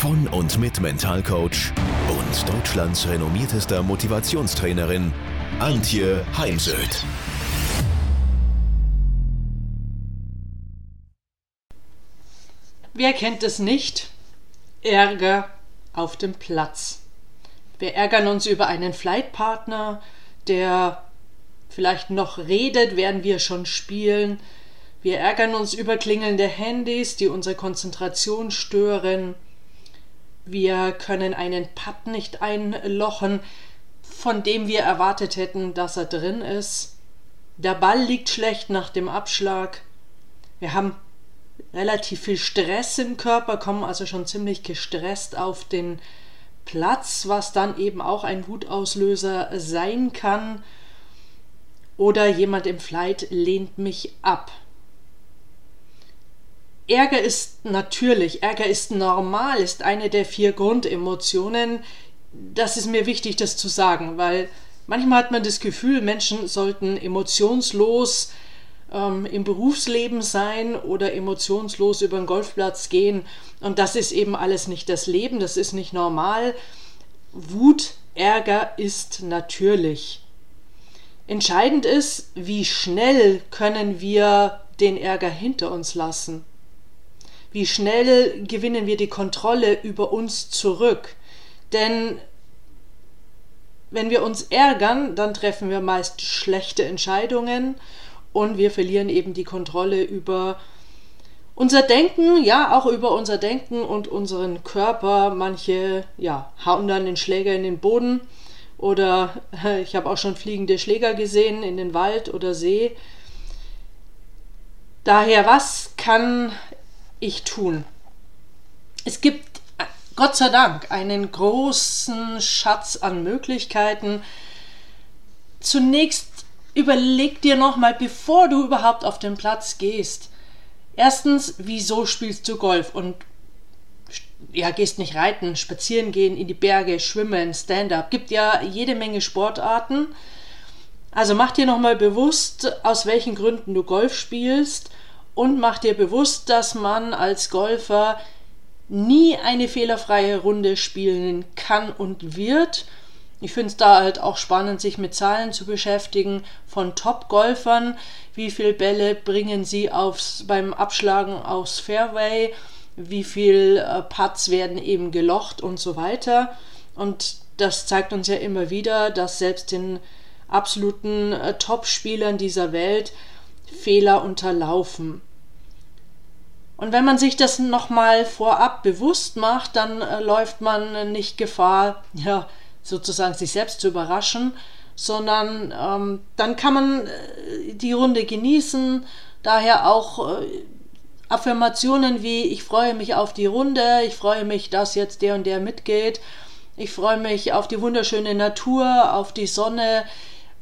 von und mit Mentalcoach und Deutschlands renommiertester Motivationstrainerin Antje Heimsöth. Wer kennt es nicht? Ärger auf dem Platz. Wir ärgern uns über einen Flightpartner, der vielleicht noch redet, während wir schon spielen. Wir ärgern uns über klingelnde Handys, die unsere Konzentration stören. Wir können einen Putt nicht einlochen, von dem wir erwartet hätten, dass er drin ist. Der Ball liegt schlecht nach dem Abschlag. Wir haben relativ viel Stress im Körper, kommen also schon ziemlich gestresst auf den Platz, was dann eben auch ein Wutauslöser sein kann. Oder jemand im Flight lehnt mich ab. Ärger ist natürlich, Ärger ist normal, ist eine der vier Grundemotionen. Das ist mir wichtig, das zu sagen, weil manchmal hat man das Gefühl, Menschen sollten emotionslos ähm, im Berufsleben sein oder emotionslos über den Golfplatz gehen. Und das ist eben alles nicht das Leben, das ist nicht normal. Wut, Ärger ist natürlich. Entscheidend ist, wie schnell können wir den Ärger hinter uns lassen. Wie schnell gewinnen wir die Kontrolle über uns zurück. Denn wenn wir uns ärgern, dann treffen wir meist schlechte Entscheidungen und wir verlieren eben die Kontrolle über unser Denken, ja, auch über unser Denken und unseren Körper. Manche, ja, hauen dann den Schläger in den Boden oder ich habe auch schon fliegende Schläger gesehen in den Wald oder See. Daher, was kann ich tun? Es gibt Gott sei Dank einen großen Schatz an Möglichkeiten. Zunächst überleg dir nochmal, bevor du überhaupt auf den Platz gehst. Erstens, wieso spielst du Golf? Und ja, gehst nicht reiten, spazieren gehen, in die Berge, schwimmen, Stand-up. Gibt ja jede Menge Sportarten. Also mach dir nochmal bewusst, aus welchen Gründen du Golf spielst und mach dir bewusst, dass man als Golfer nie eine fehlerfreie Runde spielen kann und wird ich finde es da halt auch spannend, sich mit Zahlen zu beschäftigen von Top-Golfern. Wie viele Bälle bringen sie aufs, beim Abschlagen aufs Fairway? Wie viele äh, Putts werden eben gelocht und so weiter? Und das zeigt uns ja immer wieder, dass selbst den absoluten äh, Top-Spielern dieser Welt Fehler unterlaufen. Und wenn man sich das nochmal vorab bewusst macht, dann äh, läuft man nicht Gefahr, ja, sozusagen sich selbst zu überraschen, sondern ähm, dann kann man äh, die Runde genießen. Daher auch äh, Affirmationen wie ich freue mich auf die Runde, ich freue mich, dass jetzt der und der mitgeht, ich freue mich auf die wunderschöne Natur, auf die Sonne,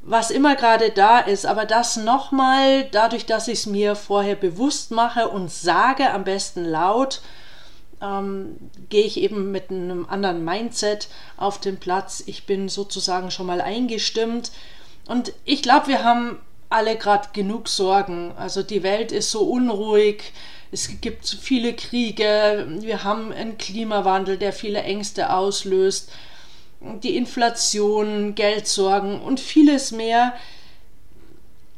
was immer gerade da ist, aber das nochmal, dadurch, dass ich es mir vorher bewusst mache und sage, am besten laut, ähm, gehe ich eben mit einem anderen Mindset auf den Platz. Ich bin sozusagen schon mal eingestimmt. Und ich glaube, wir haben alle gerade genug Sorgen. Also die Welt ist so unruhig. Es gibt viele Kriege. Wir haben einen Klimawandel, der viele Ängste auslöst. Die Inflation, Geldsorgen und vieles mehr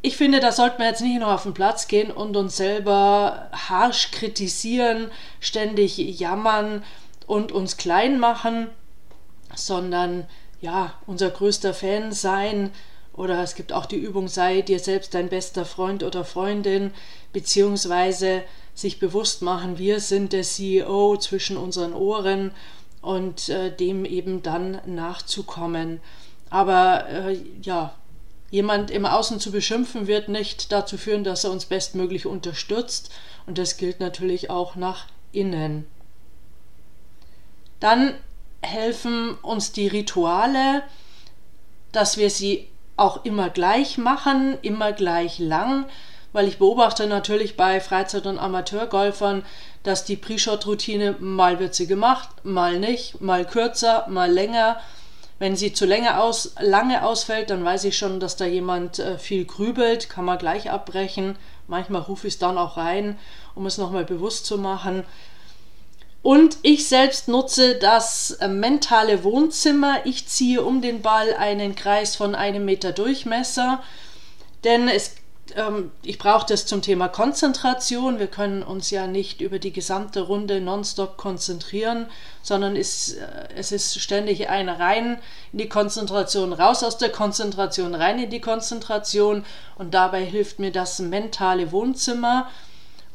ich finde, da sollten wir jetzt nicht nur auf den Platz gehen und uns selber harsch kritisieren, ständig jammern und uns klein machen, sondern ja, unser größter Fan sein. Oder es gibt auch die Übung, sei dir selbst dein bester Freund oder Freundin, beziehungsweise sich bewusst machen, wir sind der CEO zwischen unseren Ohren und äh, dem eben dann nachzukommen. Aber äh, ja, Jemand im Außen zu beschimpfen wird nicht dazu führen, dass er uns bestmöglich unterstützt und das gilt natürlich auch nach innen. Dann helfen uns die Rituale. dass wir sie auch immer gleich machen, immer gleich lang, weil ich beobachte natürlich bei Freizeit- und Amateurgolfern, dass die Pre-Shot-Routine mal wird sie gemacht, mal nicht, mal kürzer, mal länger. Wenn sie zu lange, aus, lange ausfällt, dann weiß ich schon, dass da jemand äh, viel grübelt, kann man gleich abbrechen. Manchmal rufe ich es dann auch rein, um es nochmal bewusst zu machen. Und ich selbst nutze das äh, mentale Wohnzimmer. Ich ziehe um den Ball einen Kreis von einem Meter Durchmesser, denn es ich brauche das zum Thema Konzentration. Wir können uns ja nicht über die gesamte Runde nonstop konzentrieren, sondern ist, äh, es ist ständig ein rein in die Konzentration, raus aus der Konzentration, rein in die Konzentration. Und dabei hilft mir das mentale Wohnzimmer.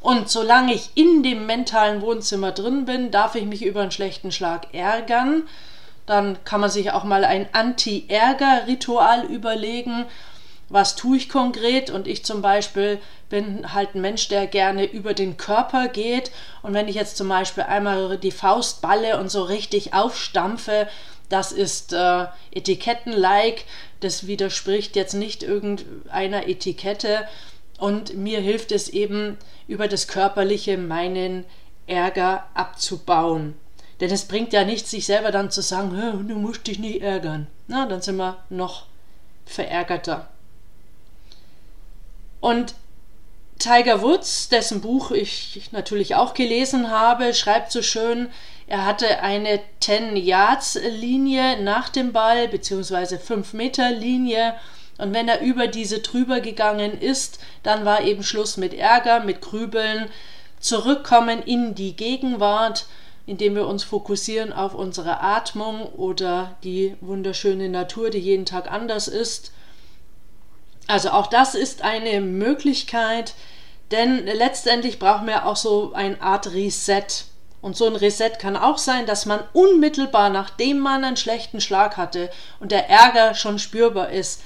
Und solange ich in dem mentalen Wohnzimmer drin bin, darf ich mich über einen schlechten Schlag ärgern. Dann kann man sich auch mal ein Anti-Ärger-Ritual überlegen was tue ich konkret und ich zum Beispiel bin halt ein Mensch, der gerne über den Körper geht und wenn ich jetzt zum Beispiel einmal die Faust balle und so richtig aufstampfe, das ist äh, Etiketten-like, das widerspricht jetzt nicht irgendeiner Etikette und mir hilft es eben über das Körperliche meinen Ärger abzubauen. Denn es bringt ja nichts, sich selber dann zu sagen, du musst dich nicht ärgern. Na, dann sind wir noch verärgerter. Und Tiger Woods, dessen Buch ich natürlich auch gelesen habe, schreibt so schön, er hatte eine 10 Yards Linie nach dem Ball beziehungsweise 5 Meter Linie und wenn er über diese drüber gegangen ist, dann war eben Schluss mit Ärger, mit Grübeln, zurückkommen in die Gegenwart, indem wir uns fokussieren auf unsere Atmung oder die wunderschöne Natur, die jeden Tag anders ist also auch das ist eine Möglichkeit, denn letztendlich brauchen wir auch so eine Art Reset. Und so ein Reset kann auch sein, dass man unmittelbar nachdem man einen schlechten Schlag hatte und der Ärger schon spürbar ist,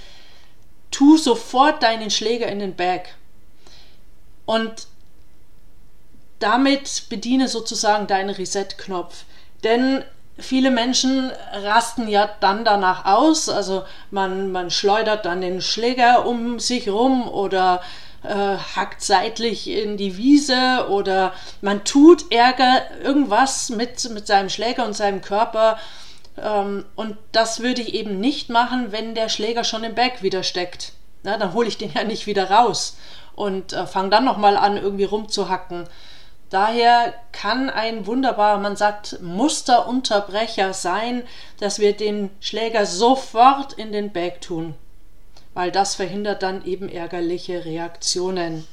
tu sofort deinen Schläger in den Bag. Und damit bediene sozusagen deinen Reset-Knopf. Denn Viele Menschen rasten ja dann danach aus, also man, man schleudert dann den Schläger um sich rum oder äh, hackt seitlich in die Wiese oder man tut Ärger, irgendwas mit, mit seinem Schläger und seinem Körper. Ähm, und das würde ich eben nicht machen, wenn der Schläger schon im Bag wieder steckt. Na, dann hole ich den ja nicht wieder raus und äh, fange dann nochmal an, irgendwie rumzuhacken. Daher kann ein wunderbarer, man sagt, Musterunterbrecher sein, dass wir den Schläger sofort in den Bag tun, weil das verhindert dann eben ärgerliche Reaktionen.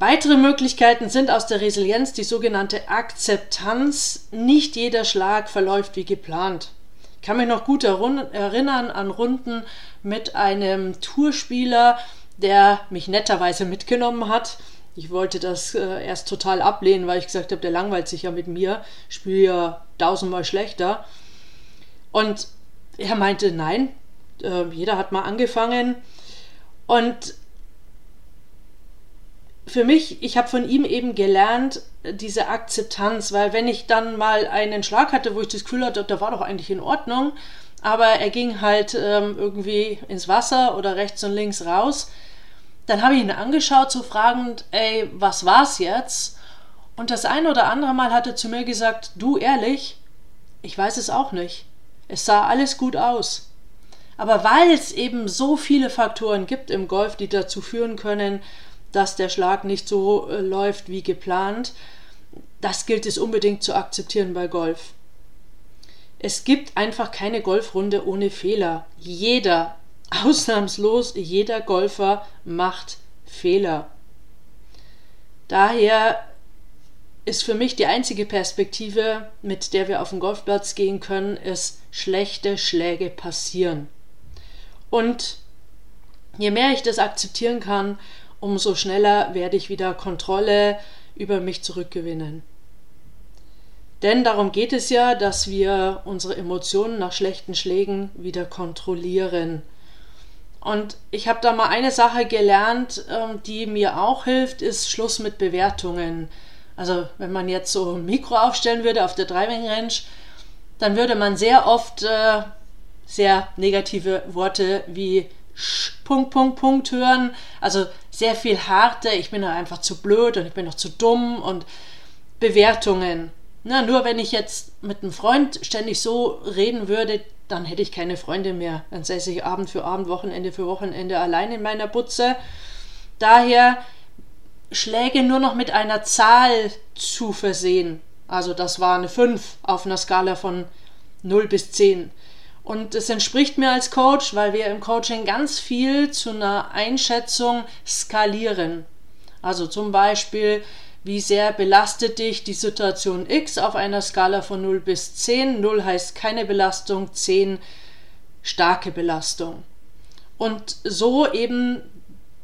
Weitere Möglichkeiten sind aus der Resilienz die sogenannte Akzeptanz. Nicht jeder Schlag verläuft wie geplant. Ich kann mich noch gut erinnern an Runden mit einem Tourspieler, der mich netterweise mitgenommen hat ich wollte das äh, erst total ablehnen, weil ich gesagt habe, der langweilt sich ja mit mir, spiele ja tausendmal schlechter. Und er meinte, nein, äh, jeder hat mal angefangen. Und für mich, ich habe von ihm eben gelernt, diese Akzeptanz, weil wenn ich dann mal einen Schlag hatte, wo ich das Gefühl hatte, da war doch eigentlich in Ordnung, aber er ging halt ähm, irgendwie ins Wasser oder rechts und links raus, dann habe ich ihn angeschaut, so fragend, ey, was war's jetzt? Und das ein oder andere Mal hat er zu mir gesagt, du ehrlich, ich weiß es auch nicht. Es sah alles gut aus. Aber weil es eben so viele Faktoren gibt im Golf, die dazu führen können, dass der Schlag nicht so äh, läuft wie geplant, das gilt es unbedingt zu akzeptieren bei Golf. Es gibt einfach keine Golfrunde ohne Fehler. Jeder Ausnahmslos jeder Golfer macht Fehler. Daher ist für mich die einzige Perspektive, mit der wir auf den Golfplatz gehen können, ist, schlechte Schläge passieren. Und je mehr ich das akzeptieren kann, umso schneller werde ich wieder Kontrolle über mich zurückgewinnen. Denn darum geht es ja, dass wir unsere Emotionen nach schlechten Schlägen wieder kontrollieren. Und ich habe da mal eine Sache gelernt, ähm, die mir auch hilft, ist Schluss mit Bewertungen. Also wenn man jetzt so ein Mikro aufstellen würde auf der Driving Range, dann würde man sehr oft äh, sehr negative Worte wie Punkt, Punkt, Punkt hören. Also sehr viel harte, ich bin doch einfach zu blöd und ich bin doch zu dumm und Bewertungen. Na, nur wenn ich jetzt mit einem Freund ständig so reden würde, dann hätte ich keine Freunde mehr. Dann säße ich Abend für Abend, Wochenende für Wochenende allein in meiner Butze. Daher Schläge nur noch mit einer Zahl zu versehen. Also das war eine 5 auf einer Skala von 0 bis 10. Und es entspricht mir als Coach, weil wir im Coaching ganz viel zu einer Einschätzung skalieren. Also zum Beispiel, wie sehr belastet dich die Situation X auf einer Skala von 0 bis 10. 0 heißt keine Belastung, 10 starke Belastung. Und so eben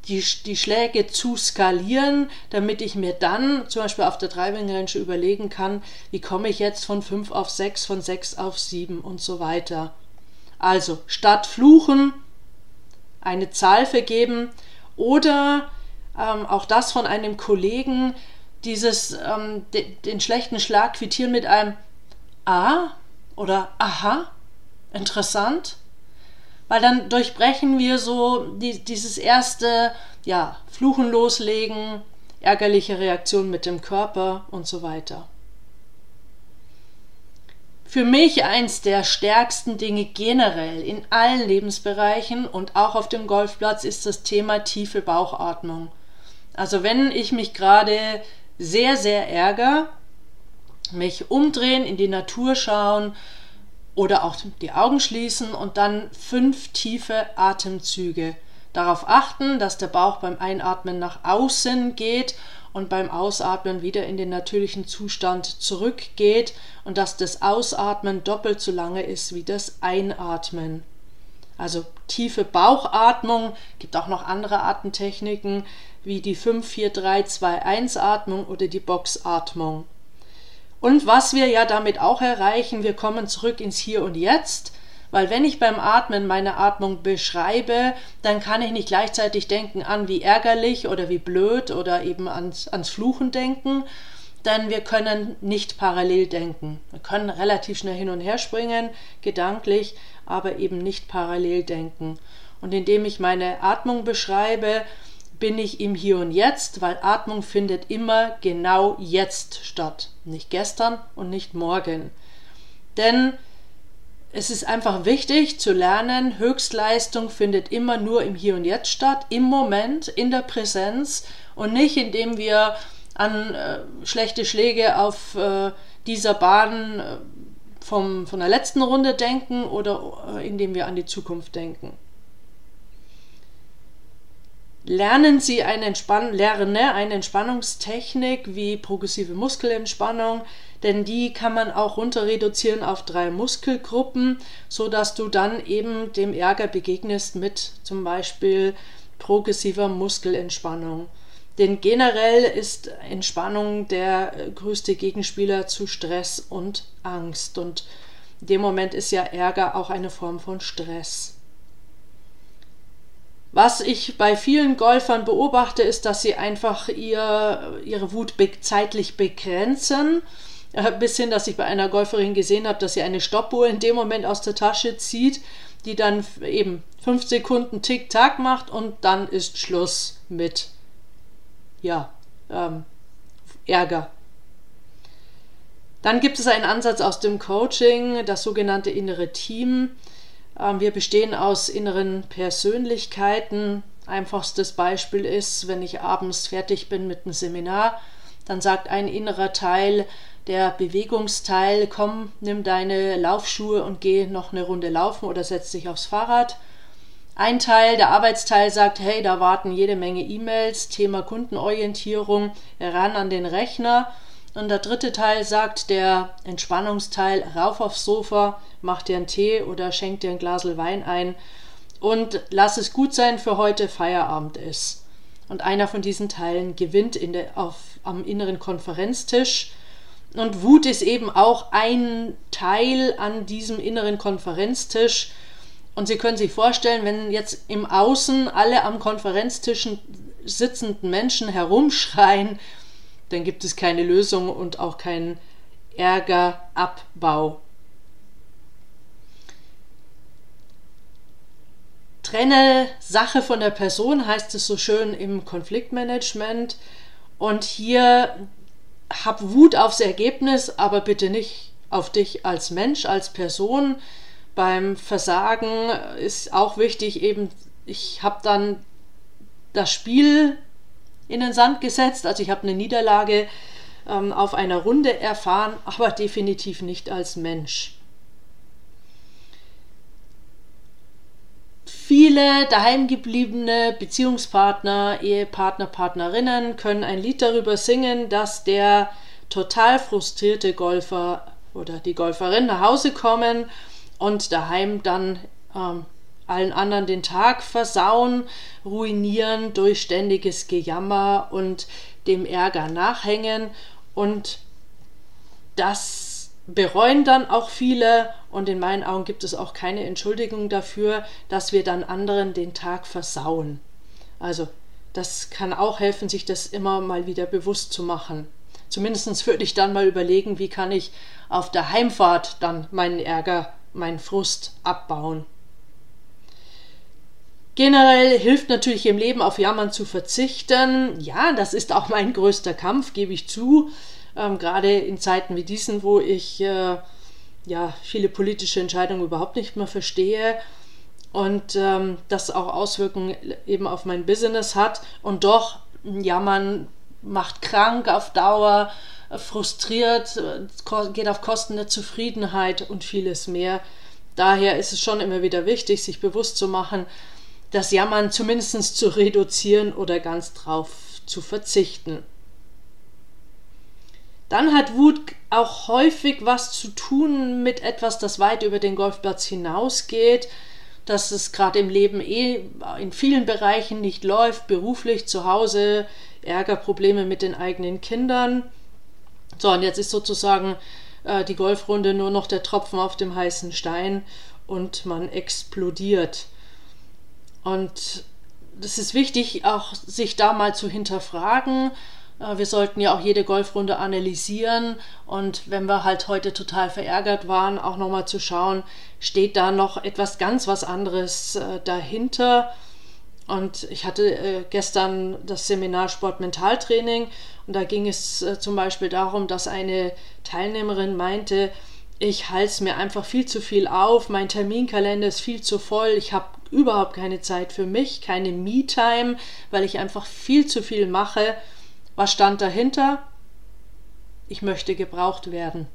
die, die Schläge zu skalieren, damit ich mir dann zum Beispiel auf der Driving Range überlegen kann, wie komme ich jetzt von 5 auf 6, von 6 auf 7 und so weiter. Also statt fluchen eine Zahl vergeben oder ähm, auch das von einem Kollegen, dieses ähm, de, den schlechten Schlag quittieren mit einem Ah oder Aha, interessant, weil dann durchbrechen wir so die, dieses erste, ja, Fluchen loslegen, ärgerliche Reaktion mit dem Körper und so weiter. Für mich eins der stärksten Dinge generell in allen Lebensbereichen und auch auf dem Golfplatz ist das Thema tiefe Bauchatmung. Also wenn ich mich gerade sehr, sehr ärgere, mich umdrehen, in die Natur schauen oder auch die Augen schließen und dann fünf tiefe Atemzüge. Darauf achten, dass der Bauch beim Einatmen nach außen geht und beim Ausatmen wieder in den natürlichen Zustand zurückgeht und dass das Ausatmen doppelt so lange ist wie das Einatmen. Also tiefe Bauchatmung, gibt auch noch andere Atemtechniken wie die 5-4-3-2-1 Atmung oder die Boxatmung. Und was wir ja damit auch erreichen, wir kommen zurück ins Hier und Jetzt weil wenn ich beim Atmen meine Atmung beschreibe, dann kann ich nicht gleichzeitig denken an wie ärgerlich oder wie blöd oder eben ans, ans Fluchen denken, denn wir können nicht parallel denken. Wir können relativ schnell hin und her springen, gedanklich, aber eben nicht parallel denken. Und indem ich meine Atmung beschreibe, bin ich im Hier und Jetzt, weil Atmung findet immer genau jetzt statt, nicht gestern und nicht morgen. Denn es ist einfach wichtig zu lernen, Höchstleistung findet immer nur im Hier und Jetzt statt, im Moment, in der Präsenz und nicht indem wir an äh, schlechte Schläge auf äh, dieser Bahn äh, vom, von der letzten Runde denken oder äh, indem wir an die Zukunft denken. Lernen Sie eine, Entspann lerne eine Entspannungstechnik wie progressive Muskelentspannung, denn die kann man auch runter reduzieren auf drei Muskelgruppen, so dass du dann eben dem Ärger begegnest mit zum Beispiel progressiver Muskelentspannung. Denn generell ist Entspannung der größte Gegenspieler zu Stress und Angst und in dem Moment ist ja Ärger auch eine Form von Stress. Was ich bei vielen Golfern beobachte, ist, dass sie einfach ihr, ihre Wut zeitlich begrenzen. Äh, bis hin, dass ich bei einer Golferin gesehen habe, dass sie eine Stoppuhr in dem Moment aus der Tasche zieht, die dann eben fünf Sekunden Tick-Tack macht und dann ist Schluss mit, ja, ähm, Ärger. Dann gibt es einen Ansatz aus dem Coaching, das sogenannte innere Team. Ähm, wir bestehen aus inneren Persönlichkeiten. Einfachstes Beispiel ist, wenn ich abends fertig bin mit einem Seminar, dann sagt ein innerer Teil, der Bewegungsteil, komm, nimm deine Laufschuhe und geh noch eine Runde laufen oder setz dich aufs Fahrrad. Ein Teil, der Arbeitsteil sagt, hey, da warten jede Menge E-Mails, Thema Kundenorientierung, ran an den Rechner. Und der dritte Teil sagt, der Entspannungsteil, rauf aufs Sofa, mach dir einen Tee oder schenk dir ein Glas Wein ein und lass es gut sein für heute, Feierabend ist. Und einer von diesen Teilen gewinnt in der, auf, am inneren Konferenztisch. Und Wut ist eben auch ein Teil an diesem inneren Konferenztisch. Und Sie können sich vorstellen, wenn jetzt im Außen alle am Konferenztisch sitzenden Menschen herumschreien dann gibt es keine Lösung und auch keinen Ärgerabbau. trenne Sache von der Person, heißt es so schön im Konfliktmanagement. Und hier hab Wut aufs Ergebnis, aber bitte nicht auf dich als Mensch, als Person. Beim Versagen ist auch wichtig, eben, ich habe dann das Spiel in den Sand gesetzt, also ich habe eine Niederlage ähm, auf einer Runde erfahren, aber definitiv nicht als Mensch. Viele daheimgebliebene Beziehungspartner, Ehepartner, Partnerinnen können ein Lied darüber singen, dass der total frustrierte Golfer oder die Golferin nach Hause kommen und daheim dann ähm, allen anderen den Tag versauen, ruinieren durch ständiges Gejammer und dem Ärger nachhängen und das bereuen dann auch viele und in meinen Augen gibt es auch keine Entschuldigung dafür, dass wir dann anderen den Tag versauen. Also das kann auch helfen, sich das immer mal wieder bewusst zu machen. Zumindest würde ich dann mal überlegen, wie kann ich auf der Heimfahrt dann meinen Ärger, meinen Frust abbauen. Generell hilft natürlich im Leben auf Jammern zu verzichten. Ja, das ist auch mein größter Kampf, gebe ich zu ähm, gerade in Zeiten wie diesen, wo ich äh, ja viele politische Entscheidungen überhaupt nicht mehr verstehe und ähm, das auch Auswirkungen eben auf mein Business hat und doch ja man macht krank auf Dauer, frustriert, geht auf Kosten der Zufriedenheit und vieles mehr. Daher ist es schon immer wieder wichtig, sich bewusst zu machen, das Jammern zumindest zu reduzieren oder ganz drauf zu verzichten. Dann hat Wut auch häufig was zu tun mit etwas, das weit über den Golfplatz hinausgeht, dass es gerade im Leben eh in vielen Bereichen nicht läuft, beruflich, zu Hause, Ärgerprobleme mit den eigenen Kindern. So, und jetzt ist sozusagen äh, die Golfrunde nur noch der Tropfen auf dem heißen Stein und man explodiert. Und es ist wichtig, auch sich da mal zu hinterfragen, äh, wir sollten ja auch jede Golfrunde analysieren und wenn wir halt heute total verärgert waren, auch nochmal zu schauen, steht da noch etwas ganz was anderes äh, dahinter. Und ich hatte äh, gestern das Seminar Sport Mentaltraining und da ging es zum Beispiel darum, dass eine Teilnehmerin meinte, ich halte mir einfach viel zu viel auf, mein Terminkalender ist viel zu voll, ich habe überhaupt keine Zeit für mich, keine Me-Time, weil ich einfach viel zu viel mache was stand dahinter? Ich möchte gebraucht werden.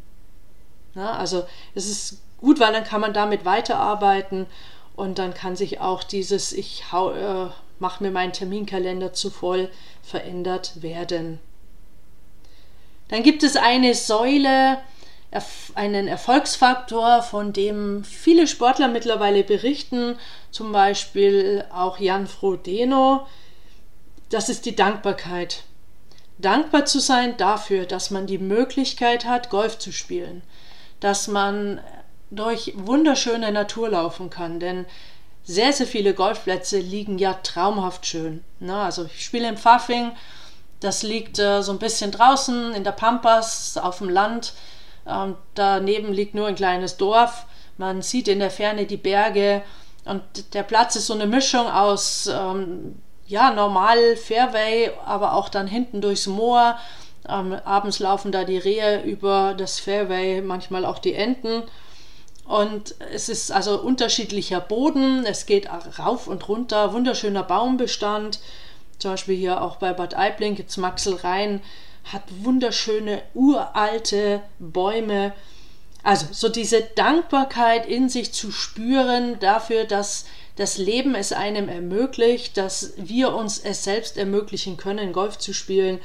Ja, also es ist gut, weil dann kann man damit weiterarbeiten und dann kann sich auch dieses Ich äh, mache mir meinen Terminkalender zu voll verändert werden. Dann gibt es eine Säule, einen Erfolgsfaktor, von dem viele Sportler mittlerweile berichten, zum Beispiel auch Jan Frodeno. Das ist die Dankbarkeit dankbar zu sein dafür, dass man die Möglichkeit hat, Golf zu spielen, dass man durch wunderschöne Natur laufen kann, denn sehr, sehr viele Golfplätze liegen ja traumhaft schön. Na, also ich spiele im Pfaffing, das liegt äh, so ein bisschen draußen in der Pampas auf dem Land. Ähm, daneben liegt nur ein kleines Dorf. Man sieht in der Ferne die Berge und der Platz ist so eine Mischung aus ähm, ja, normal Fairway, aber auch dann hinten durchs Moor. Ähm, abends laufen da die Rehe über das Fairway, manchmal auch die Enten. Und es ist also unterschiedlicher Boden, es geht rauf und runter, wunderschöner Baumbestand. Zum Beispiel hier auch bei Bad Aibling gibt es Maxel Rhein, hat wunderschöne uralte Bäume. Also so diese Dankbarkeit in sich zu spüren dafür, dass das Leben es einem ermöglicht, dass wir uns es selbst ermöglichen können, Golf zu spielen,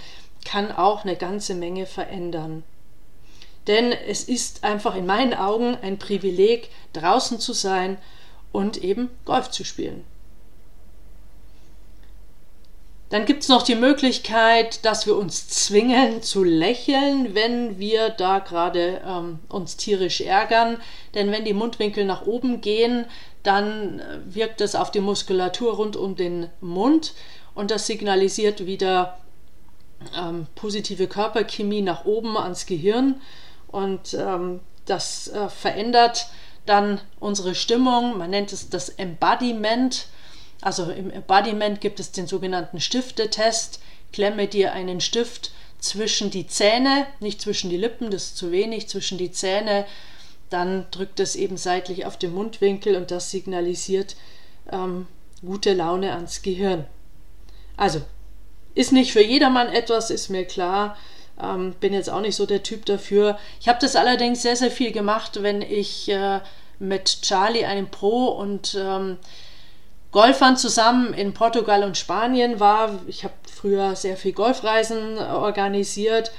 kann auch eine ganze Menge verändern. Denn es ist einfach in meinen Augen ein Privileg, draußen zu sein und eben Golf zu spielen. Dann gibt es noch die Möglichkeit, dass wir uns zwingen zu lächeln, wenn wir da gerade ähm, uns tierisch ärgern. Denn wenn die Mundwinkel nach oben gehen, dann äh, wirkt es auf die Muskulatur rund um den Mund und das signalisiert wieder ähm, positive Körperchemie nach oben ans Gehirn und ähm, das äh, verändert dann unsere Stimmung. Man nennt es das Embodiment Also im Embodiment gibt es den sogenannten Stiftetest. Klemme dir einen Stift zwischen die Zähne, nicht zwischen die Lippen, das ist zu wenig, zwischen die Zähne. Dann drückt es eben seitlich auf den Mundwinkel und das signalisiert ähm, gute Laune ans Gehirn. Also, ist nicht für jedermann etwas, ist mir klar. Ähm, bin jetzt auch nicht so der Typ dafür. Ich habe das allerdings sehr, sehr viel gemacht, wenn ich äh, mit Charlie, einem Pro und ähm, Golfern zusammen in Portugal und Spanien war. Ich habe früher sehr viel Golfreisen organisiert.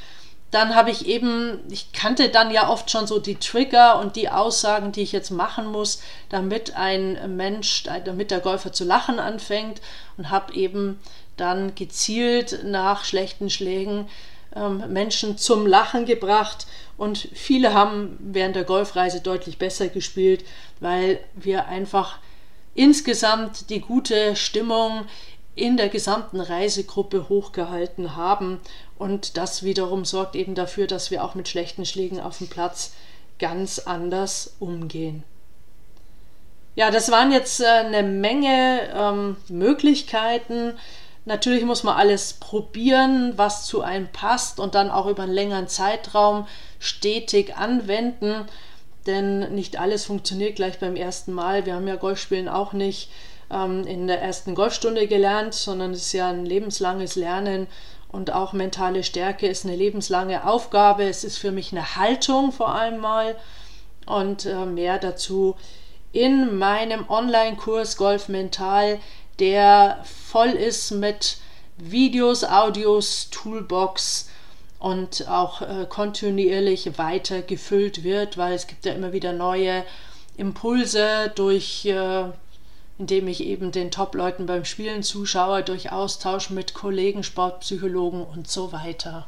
Dann habe ich eben, ich kannte dann ja oft schon so die Trigger und die Aussagen, die ich jetzt machen muss, damit ein Mensch, damit der Golfer zu lachen anfängt und habe eben dann gezielt nach schlechten Schlägen ähm, Menschen zum Lachen gebracht. Und viele haben während der Golfreise deutlich besser gespielt, weil wir einfach insgesamt die gute Stimmung in der gesamten Reisegruppe hochgehalten haben. Und das wiederum sorgt eben dafür, dass wir auch mit schlechten Schlägen auf dem Platz ganz anders umgehen. Ja, das waren jetzt äh, eine Menge ähm, Möglichkeiten, Natürlich muss man alles probieren, was zu einem passt und dann auch über einen längeren Zeitraum stetig anwenden, denn nicht alles funktioniert gleich beim ersten Mal. Wir haben ja Golfspielen auch nicht ähm, in der ersten Golfstunde gelernt, sondern es ist ja ein lebenslanges Lernen und auch mentale Stärke ist eine lebenslange Aufgabe. Es ist für mich eine Haltung vor allem mal und äh, mehr dazu in meinem Online-Kurs Golf Mental der voll ist mit Videos, Audios, Toolbox und auch äh, kontinuierlich weiter gefüllt wird, weil es gibt ja immer wieder neue Impulse durch, äh, indem ich eben den Top-Leuten beim Spielen zuschaue, durch Austausch mit Kollegen, Sportpsychologen und so weiter.